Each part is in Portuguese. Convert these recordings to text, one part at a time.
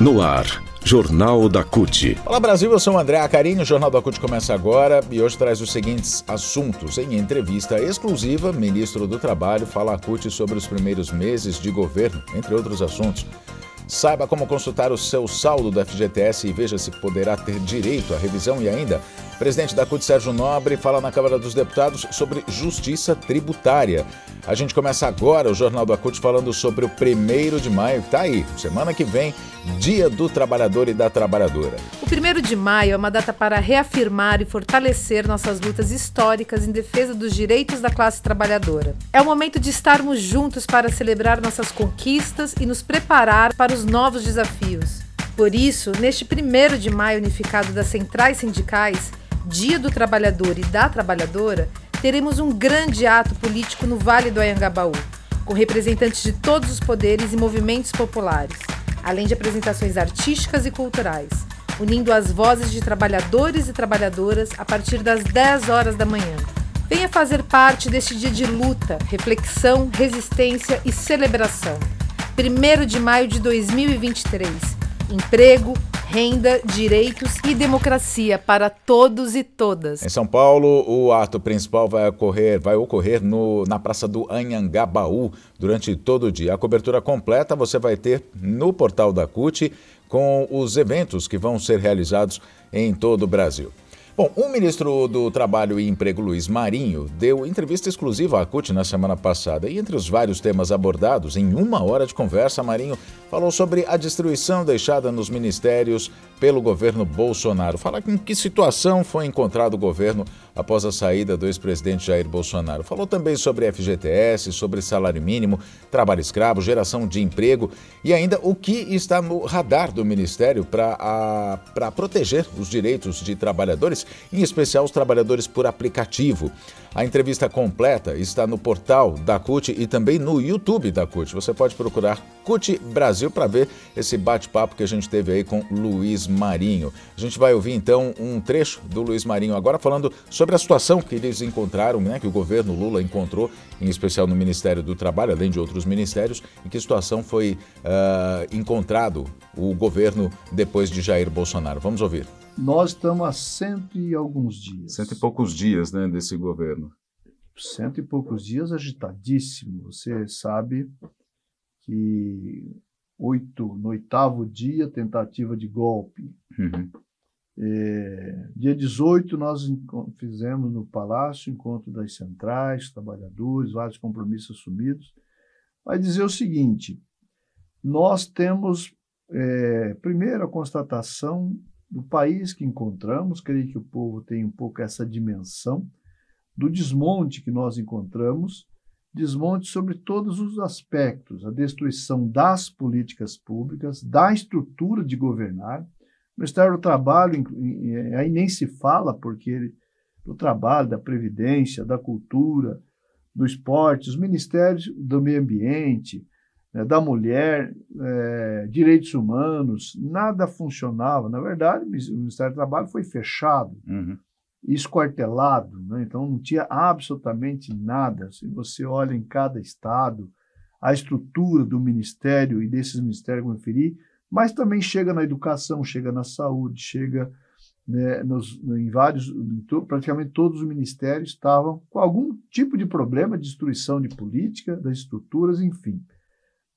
No ar, Jornal da CUT. Olá Brasil, eu sou o André Acarini, o Jornal da CUT começa agora e hoje traz os seguintes assuntos. Em entrevista exclusiva, ministro do Trabalho fala a CUT sobre os primeiros meses de governo, entre outros assuntos. Saiba como consultar o seu saldo do FGTS e veja se poderá ter direito à revisão e ainda. Presidente da CUT, Sérgio Nobre, fala na Câmara dos Deputados sobre justiça tributária. A gente começa agora o Jornal do Acute falando sobre o primeiro de maio, que está aí, semana que vem, Dia do Trabalhador e da Trabalhadora. O primeiro de maio é uma data para reafirmar e fortalecer nossas lutas históricas em defesa dos direitos da classe trabalhadora. É o momento de estarmos juntos para celebrar nossas conquistas e nos preparar para os novos desafios. Por isso, neste primeiro de maio unificado das centrais sindicais, Dia do Trabalhador e da Trabalhadora, teremos um grande ato político no Vale do Anhangabaú, com representantes de todos os poderes e movimentos populares, além de apresentações artísticas e culturais, unindo as vozes de trabalhadores e trabalhadoras a partir das 10 horas da manhã. Venha fazer parte deste dia de luta, reflexão, resistência e celebração. 1 de maio de 2023. Emprego, renda, direitos e democracia para todos e todas. Em São Paulo, o ato principal vai ocorrer, vai ocorrer no, na Praça do Anhangabaú durante todo o dia. A cobertura completa você vai ter no portal da CUT com os eventos que vão ser realizados em todo o Brasil. Bom, o ministro do Trabalho e Emprego, Luiz Marinho, deu entrevista exclusiva à CUT na semana passada e, entre os vários temas abordados, em uma hora de conversa, Marinho falou sobre a destruição deixada nos ministérios pelo governo Bolsonaro. Fala em que situação foi encontrado o governo após a saída do ex-presidente Jair Bolsonaro. Falou também sobre FGTS, sobre salário mínimo, trabalho escravo, geração de emprego e ainda o que está no radar do Ministério para proteger os direitos de trabalhadores, em especial os trabalhadores por aplicativo. A entrevista completa está no portal da CUT e também no YouTube da CUT. Você pode procurar CUT Brasil para ver esse bate-papo que a gente teve aí com Luiz Marinho. A gente vai ouvir então um trecho do Luiz Marinho agora falando sobre a situação que eles encontraram, né, que o governo Lula encontrou, em especial no Ministério do Trabalho, além de outros ministérios, em que situação foi uh, encontrado o governo depois de Jair Bolsonaro. Vamos ouvir. Nós estamos há cento e alguns dias. Cento e poucos dias, né, desse governo. Cento e poucos dias agitadíssimo. Você sabe que oito, no oitavo dia, tentativa de golpe. Uhum. É, dia 18, nós fizemos no Palácio encontro das centrais, trabalhadores, vários compromissos assumidos. Vai dizer o seguinte: nós temos, é, primeiro, a constatação do país que encontramos, creio que o povo tem um pouco essa dimensão, do desmonte que nós encontramos, desmonte sobre todos os aspectos, a destruição das políticas públicas, da estrutura de governar. O Ministério do Trabalho, aí nem se fala, porque ele, do trabalho, da previdência, da cultura, do esporte, os ministérios do meio ambiente, da mulher, é, direitos humanos, nada funcionava. Na verdade, o Ministério do Trabalho foi fechado, uhum. esquartelado, né? então não tinha absolutamente nada. Se você olha em cada estado, a estrutura do ministério e desses ministérios, como eu referi, mas também chega na educação, chega na saúde, chega né, nos, em vários, em to, praticamente todos os ministérios estavam com algum tipo de problema, destruição de política, das estruturas, enfim.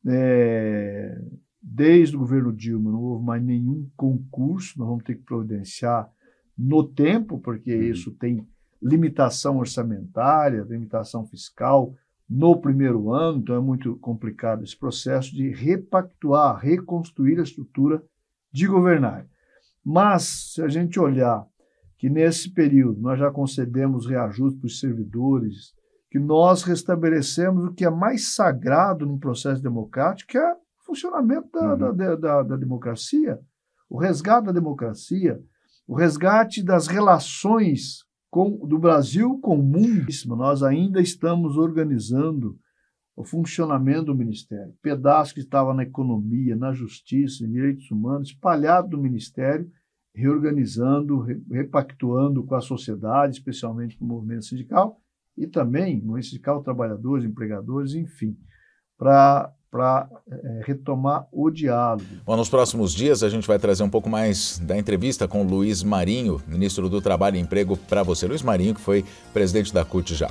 É, desde o governo Dilma não houve mais nenhum concurso, nós vamos ter que providenciar no tempo, porque uhum. isso tem limitação orçamentária, limitação fiscal no primeiro ano, então é muito complicado esse processo de repactuar, reconstruir a estrutura de governar. Mas, se a gente olhar que nesse período nós já concedemos reajuste para os servidores, que nós restabelecemos o que é mais sagrado num processo democrático, que é o funcionamento da, uhum. da, da, da democracia, o resgate da democracia, o resgate das relações com, do Brasil com o mundo. Nós ainda estamos organizando o funcionamento do Ministério. Pedaço que estava na economia, na justiça, em direitos humanos, espalhado do Ministério, reorganizando, repactuando com a sociedade, especialmente com o movimento sindical, e também no sindical trabalhadores, empregadores, enfim, para para é, retomar o diálogo. Bom, nos próximos dias a gente vai trazer um pouco mais da entrevista com Luiz Marinho, ministro do Trabalho e Emprego, para você. Luiz Marinho, que foi presidente da CUT já.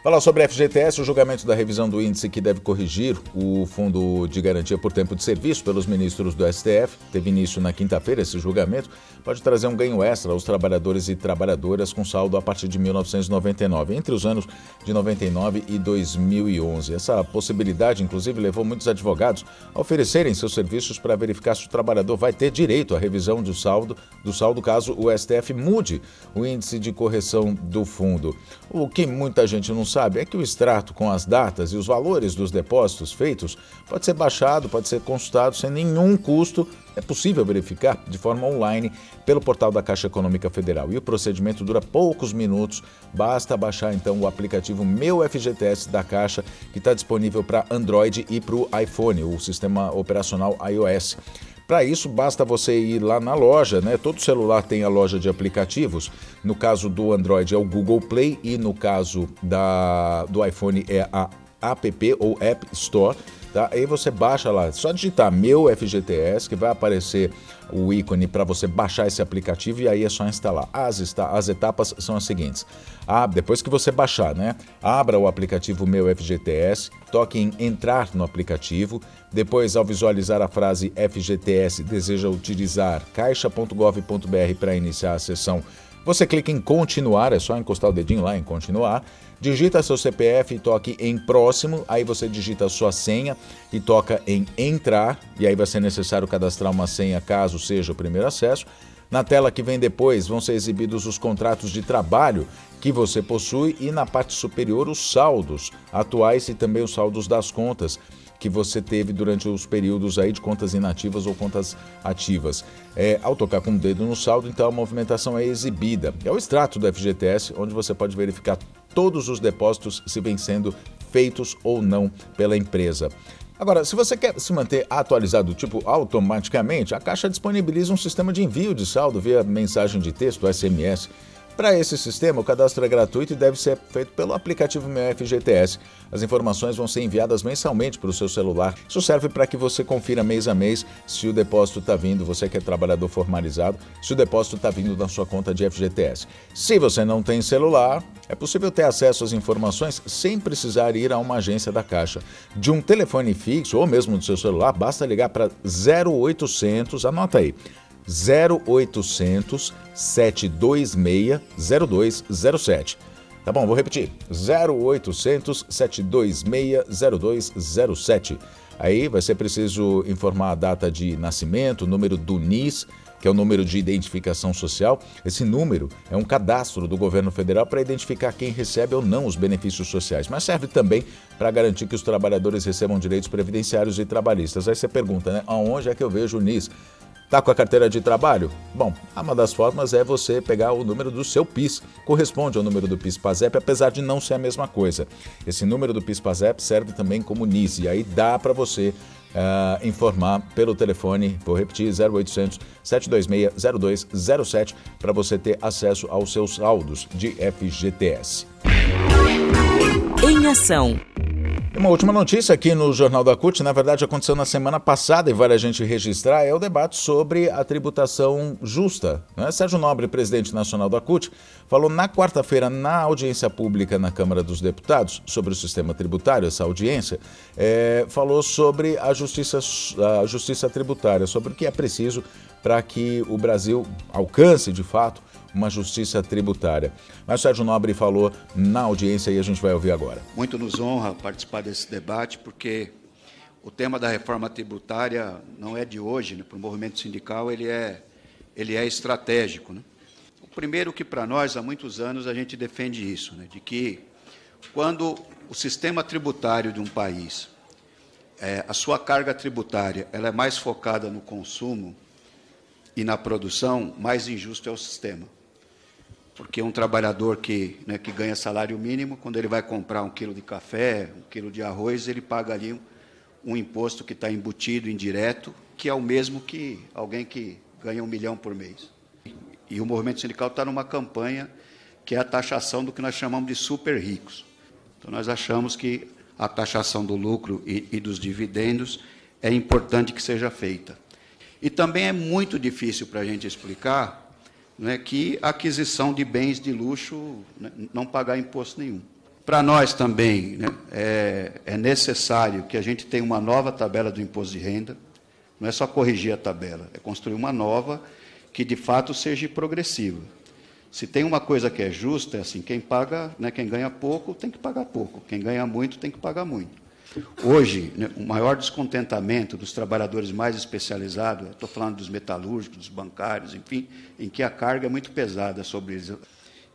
Falar sobre a FGTS, o julgamento da revisão do índice que deve corrigir o Fundo de Garantia por Tempo de Serviço pelos ministros do STF, teve início na quinta-feira esse julgamento, pode trazer um ganho extra aos trabalhadores e trabalhadoras com saldo a partir de 1999, entre os anos de 99 e 2011. Essa possibilidade, inclusive, levou muitos advogados a oferecerem seus serviços para verificar se o trabalhador vai ter direito à revisão do saldo, do saldo caso o STF mude o índice de correção do fundo. O que muita gente não sabe é que o extrato com as datas e os valores dos depósitos feitos pode ser baixado, pode ser consultado sem nenhum custo. É possível verificar de forma online pelo portal da Caixa Econômica Federal. E o procedimento dura poucos minutos. Basta baixar então o aplicativo Meu FGTS da Caixa, que está disponível para Android e para o iPhone, o sistema operacional iOS. Para isso, basta você ir lá na loja, né? Todo celular tem a loja de aplicativos. No caso do Android é o Google Play e no caso da, do iPhone é a App ou App Store. Tá? Aí você baixa lá, só digitar meu FGTS que vai aparecer o ícone para você baixar esse aplicativo e aí é só instalar. As, as etapas são as seguintes. Ah, depois que você baixar, né? Abra o aplicativo Meu FGTS, toque em entrar no aplicativo, depois ao visualizar a frase FGTS deseja utilizar caixa.gov.br para iniciar a sessão, você clica em continuar, é só encostar o dedinho lá em continuar digita seu CPF e toque em próximo, aí você digita sua senha e toca em entrar, e aí vai ser necessário cadastrar uma senha caso seja o primeiro acesso. Na tela que vem depois vão ser exibidos os contratos de trabalho que você possui e na parte superior os saldos atuais e também os saldos das contas que você teve durante os períodos aí de contas inativas ou contas ativas. É, ao tocar com o dedo no saldo, então a movimentação é exibida. É o extrato do FGTS, onde você pode verificar todos os depósitos se vêm sendo feitos ou não pela empresa. Agora, se você quer se manter atualizado, tipo automaticamente, a Caixa disponibiliza um sistema de envio de saldo via mensagem de texto, SMS. Para esse sistema, o cadastro é gratuito e deve ser feito pelo aplicativo Meu FGTS. As informações vão ser enviadas mensalmente para o seu celular. Isso serve para que você confira mês a mês se o depósito está vindo, você que é trabalhador formalizado, se o depósito está vindo da sua conta de FGTS. Se você não tem celular, é possível ter acesso às informações sem precisar ir a uma agência da Caixa. De um telefone fixo ou mesmo do seu celular, basta ligar para 0800, anota aí, 0800 726 0207. Tá bom, vou repetir. 0800 726 0207. Aí vai ser preciso informar a data de nascimento, o número do NIS, que é o número de identificação social. Esse número é um cadastro do governo federal para identificar quem recebe ou não os benefícios sociais, mas serve também para garantir que os trabalhadores recebam direitos previdenciários e trabalhistas. Aí você pergunta, né? Aonde é que eu vejo o NIS? Tá com a carteira de trabalho? Bom, uma das formas é você pegar o número do seu PIS. Corresponde ao número do PIS-PASEP, apesar de não ser a mesma coisa. Esse número do PIS-PASEP serve também como NIS, e aí dá para você uh, informar pelo telefone, vou repetir, 0800 726 0207, para você ter acesso aos seus saldos de FGTS. Em ação. Uma última notícia aqui no Jornal da CUT, na verdade aconteceu na semana passada e vale a gente registrar, é o debate sobre a tributação justa. Né? Sérgio Nobre, presidente nacional da CUT, falou na quarta-feira na audiência pública na Câmara dos Deputados sobre o sistema tributário, essa audiência, é, falou sobre a justiça, a justiça tributária, sobre o que é preciso para que o Brasil alcance de fato uma justiça tributária. Mas Sérgio Nobre falou na audiência e a gente vai ouvir agora. Muito nos honra participar desse debate, porque o tema da reforma tributária não é de hoje, né? para o movimento sindical ele é, ele é estratégico. Né? O primeiro que para nós, há muitos anos, a gente defende isso, né? de que quando o sistema tributário de um país, é, a sua carga tributária, ela é mais focada no consumo e na produção, mais injusto é o sistema porque um trabalhador que, né, que ganha salário mínimo, quando ele vai comprar um quilo de café, um quilo de arroz, ele paga ali um, um imposto que está embutido, indireto, que é o mesmo que alguém que ganha um milhão por mês. E o movimento sindical está numa campanha que é a taxação do que nós chamamos de super ricos. Então, nós achamos que a taxação do lucro e, e dos dividendos, é importante que seja feita. E também é muito difícil para a gente explicar né, que aquisição de bens de luxo né, não pagar imposto nenhum. Para nós também né, é, é, necessário que a gente tenha uma nova tabela do imposto de renda. Não é só corrigir a tabela, é construir uma nova que de fato seja progressiva. Se tem uma coisa que é justa, é assim: quem paga, né, quem ganha pouco tem que pagar pouco, quem ganha muito tem que pagar muito. Hoje, né, o maior descontentamento dos trabalhadores mais especializados, estou falando dos metalúrgicos, dos bancários, enfim, em que a carga é muito pesada sobre eles.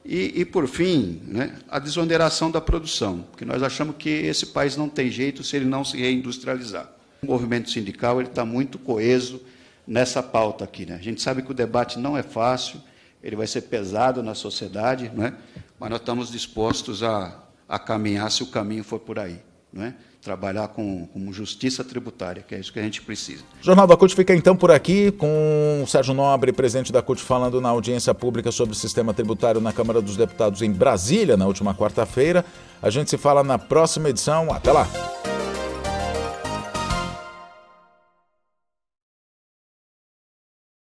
E, e por fim, né, a desoneração da produção, porque nós achamos que esse país não tem jeito se ele não se reindustrializar. O movimento sindical ele está muito coeso nessa pauta aqui. Né? A gente sabe que o debate não é fácil, ele vai ser pesado na sociedade, né? mas nós estamos dispostos a, a caminhar se o caminho for por aí. Né? trabalhar com, com, justiça tributária, que é isso que a gente precisa. O Jornal da CUT fica então por aqui, com o Sérgio Nobre, presidente da CUT, falando na audiência pública sobre o sistema tributário na Câmara dos Deputados em Brasília, na última quarta-feira. A gente se fala na próxima edição. Até lá!